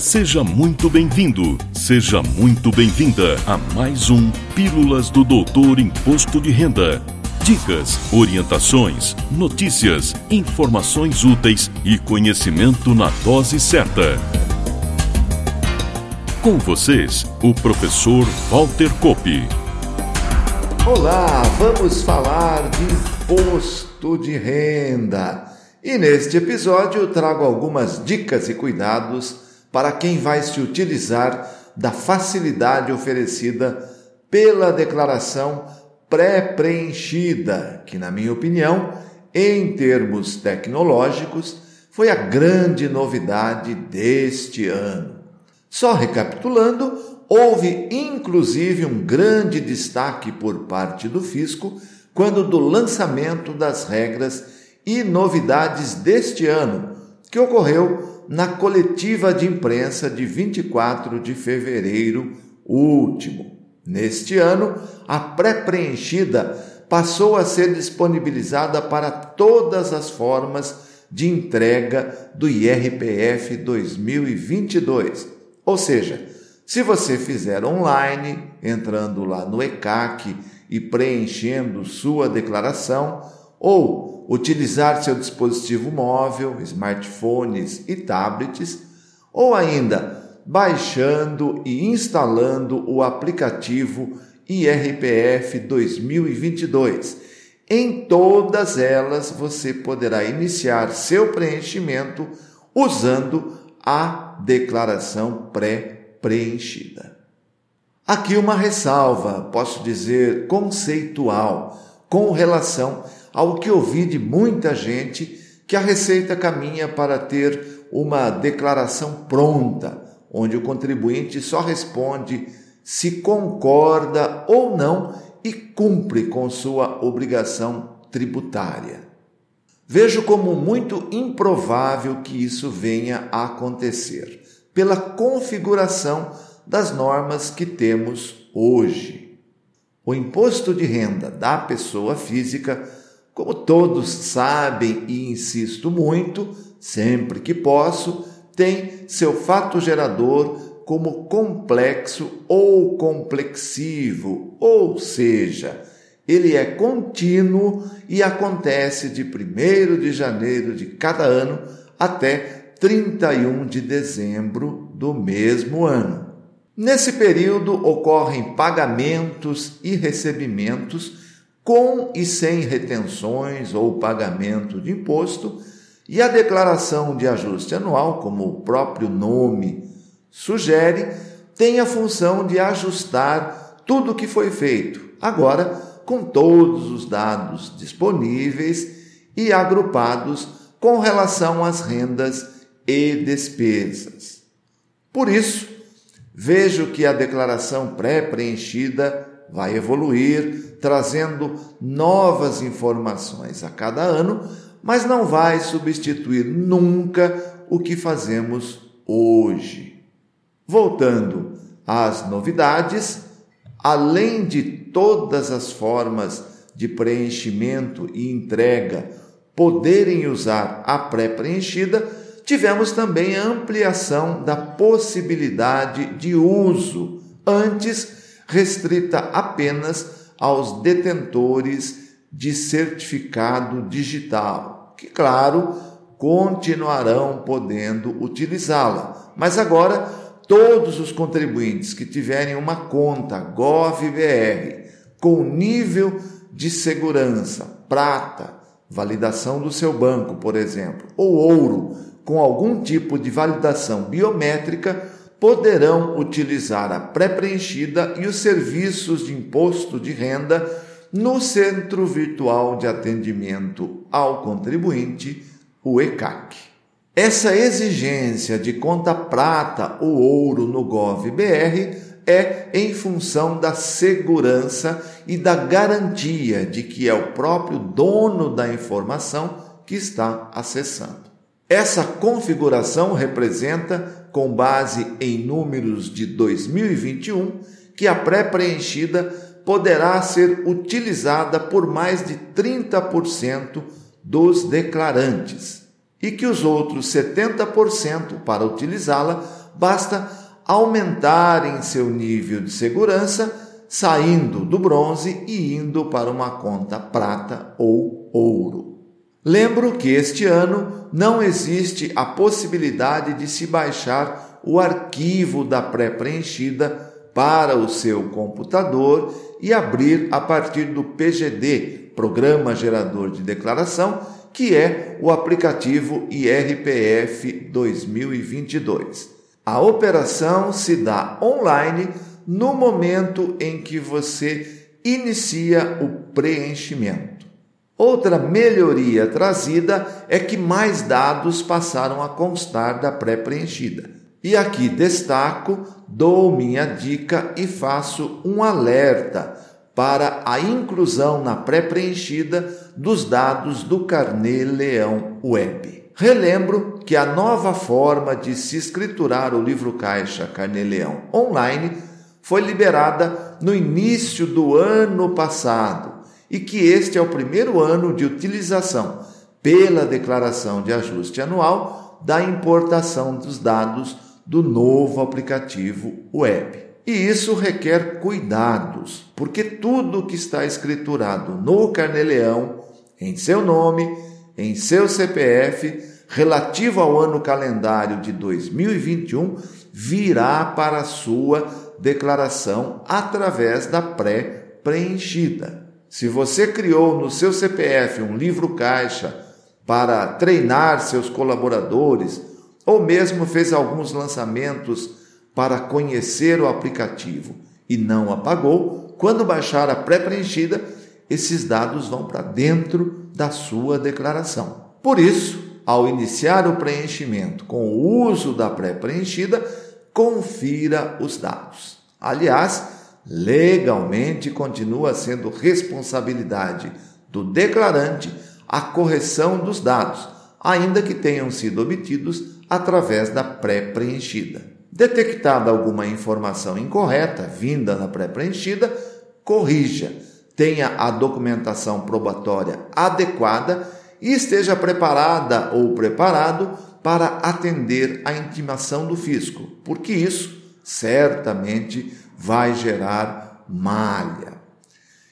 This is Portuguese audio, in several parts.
Seja muito bem-vindo, seja muito bem-vinda a mais um Pílulas do Doutor Imposto de Renda. Dicas, orientações, notícias, informações úteis e conhecimento na dose certa. Com vocês, o professor Walter Kopp. Olá, vamos falar de imposto de renda. E neste episódio eu trago algumas dicas e cuidados para quem vai se utilizar da facilidade oferecida pela declaração pré-preenchida, que, na minha opinião, em termos tecnológicos, foi a grande novidade deste ano. Só recapitulando, houve inclusive um grande destaque por parte do fisco quando do lançamento das regras e novidades deste ano, que ocorreu na coletiva de imprensa de 24 de fevereiro último. Neste ano, a pré-preenchida passou a ser disponibilizada para todas as formas de entrega do IRPF 2022. Ou seja, se você fizer online, entrando lá no ECAC e preenchendo sua declaração, ou utilizar seu dispositivo móvel, smartphones e tablets, ou ainda baixando e instalando o aplicativo IRPF 2022. Em todas elas você poderá iniciar seu preenchimento usando a declaração pré-preenchida. Aqui uma ressalva, posso dizer conceitual, com relação ao que ouvi de muita gente que a Receita caminha para ter uma declaração pronta, onde o contribuinte só responde se concorda ou não e cumpre com sua obrigação tributária. Vejo como muito improvável que isso venha a acontecer, pela configuração das normas que temos hoje. O imposto de renda da pessoa física como todos sabem e insisto muito, sempre que posso, tem seu fato gerador como complexo ou complexivo, ou seja, ele é contínuo e acontece de 1 de janeiro de cada ano até 31 de dezembro do mesmo ano. Nesse período ocorrem pagamentos e recebimentos com e sem retenções ou pagamento de imposto, e a declaração de ajuste anual, como o próprio nome sugere, tem a função de ajustar tudo o que foi feito, agora com todos os dados disponíveis e agrupados com relação às rendas e despesas. Por isso, vejo que a declaração pré-preenchida vai evoluir, trazendo novas informações a cada ano, mas não vai substituir nunca o que fazemos hoje. Voltando às novidades, além de todas as formas de preenchimento e entrega poderem usar a pré-preenchida, tivemos também a ampliação da possibilidade de uso. Antes, restrita apenas aos detentores de certificado digital, que, claro, continuarão podendo utilizá-la. Mas agora, todos os contribuintes que tiverem uma conta GovBR com nível de segurança prata, validação do seu banco, por exemplo, ou ouro, com algum tipo de validação biométrica, poderão utilizar a pré-preenchida e os serviços de imposto de renda no Centro Virtual de Atendimento ao Contribuinte, o ECAC. Essa exigência de conta prata ou ouro no GovBR é em função da segurança e da garantia de que é o próprio dono da informação que está acessando. Essa configuração representa com base em números de 2021, que a pré-preenchida poderá ser utilizada por mais de 30% dos declarantes e que os outros 70% para utilizá-la basta aumentar em seu nível de segurança, saindo do bronze e indo para uma conta prata ou ouro. Lembro que este ano não existe a possibilidade de se baixar o arquivo da pré-preenchida para o seu computador e abrir a partir do PGD, Programa Gerador de Declaração, que é o aplicativo IRPF 2022. A operação se dá online no momento em que você inicia o preenchimento. Outra melhoria trazida é que mais dados passaram a constar da pré-preenchida. E aqui destaco, dou minha dica e faço um alerta para a inclusão na pré-preenchida dos dados do Carnê Leão Web. Relembro que a nova forma de se escriturar o livro caixa Carnê Leão online foi liberada no início do ano passado e que este é o primeiro ano de utilização pela declaração de ajuste anual da importação dos dados do novo aplicativo web. E isso requer cuidados, porque tudo que está escriturado no Carneleão, em seu nome, em seu CPF, relativo ao ano calendário de 2021, virá para sua declaração através da pré-preenchida. Se você criou no seu CPF um livro caixa para treinar seus colaboradores, ou mesmo fez alguns lançamentos para conhecer o aplicativo e não apagou, quando baixar a pré-preenchida, esses dados vão para dentro da sua declaração. Por isso, ao iniciar o preenchimento com o uso da pré-preenchida, confira os dados. Aliás, legalmente continua sendo responsabilidade do declarante a correção dos dados, ainda que tenham sido obtidos através da pré-preenchida. Detectada alguma informação incorreta vinda na pré-preenchida, corrija, tenha a documentação probatória adequada e esteja preparada ou preparado para atender à intimação do fisco, porque isso certamente vai gerar malha.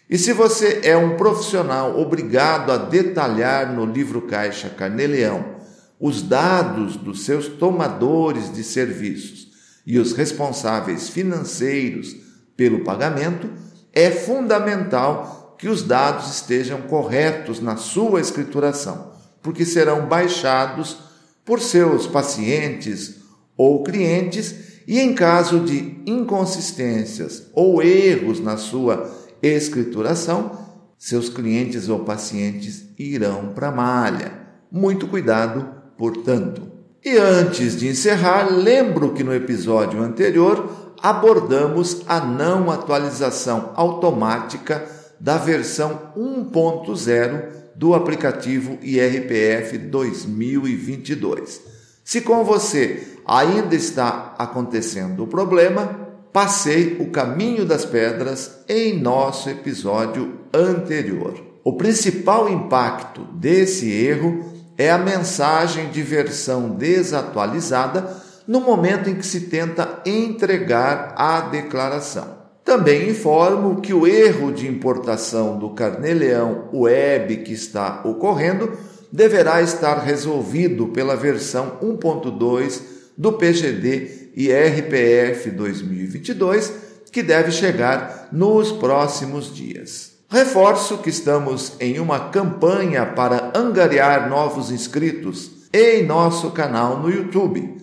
E se você é um profissional obrigado a detalhar no livro Caixa Carneleão os dados dos seus tomadores de serviços e os responsáveis financeiros pelo pagamento, é fundamental que os dados estejam corretos na sua escrituração, porque serão baixados por seus pacientes ou clientes e, em caso de inconsistências ou erros na sua escrituração, seus clientes ou pacientes irão para a malha. Muito cuidado, portanto. E antes de encerrar, lembro que no episódio anterior abordamos a não atualização automática da versão 1.0 do aplicativo IRPF 2022. Se com você ainda está acontecendo o problema, passei o caminho das pedras em nosso episódio anterior. O principal impacto desse erro é a mensagem de versão desatualizada no momento em que se tenta entregar a declaração. Também informo que o erro de importação do Carneleão Web que está ocorrendo deverá estar resolvido pela versão 1.2 do PGD e RPF 2022, que deve chegar nos próximos dias. Reforço que estamos em uma campanha para angariar novos inscritos em nosso canal no YouTube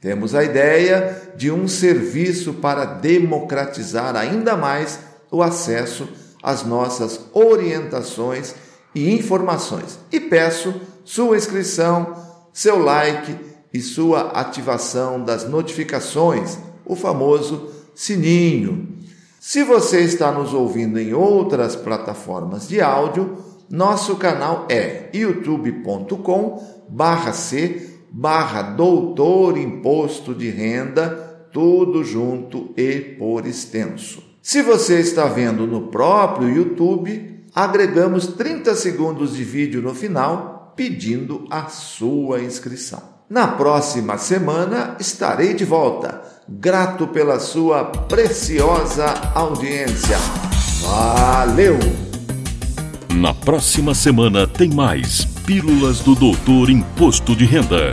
temos a ideia de um serviço para democratizar ainda mais o acesso às nossas orientações e informações. E peço sua inscrição, seu like e sua ativação das notificações, o famoso sininho. Se você está nos ouvindo em outras plataformas de áudio, nosso canal é youtube.com/c barra doutor imposto de renda, tudo junto e por extenso. Se você está vendo no próprio YouTube, agregamos 30 segundos de vídeo no final pedindo a sua inscrição. Na próxima semana estarei de volta. Grato pela sua preciosa audiência. Valeu! Na próxima semana tem mais Pílulas do Doutor Imposto de Renda.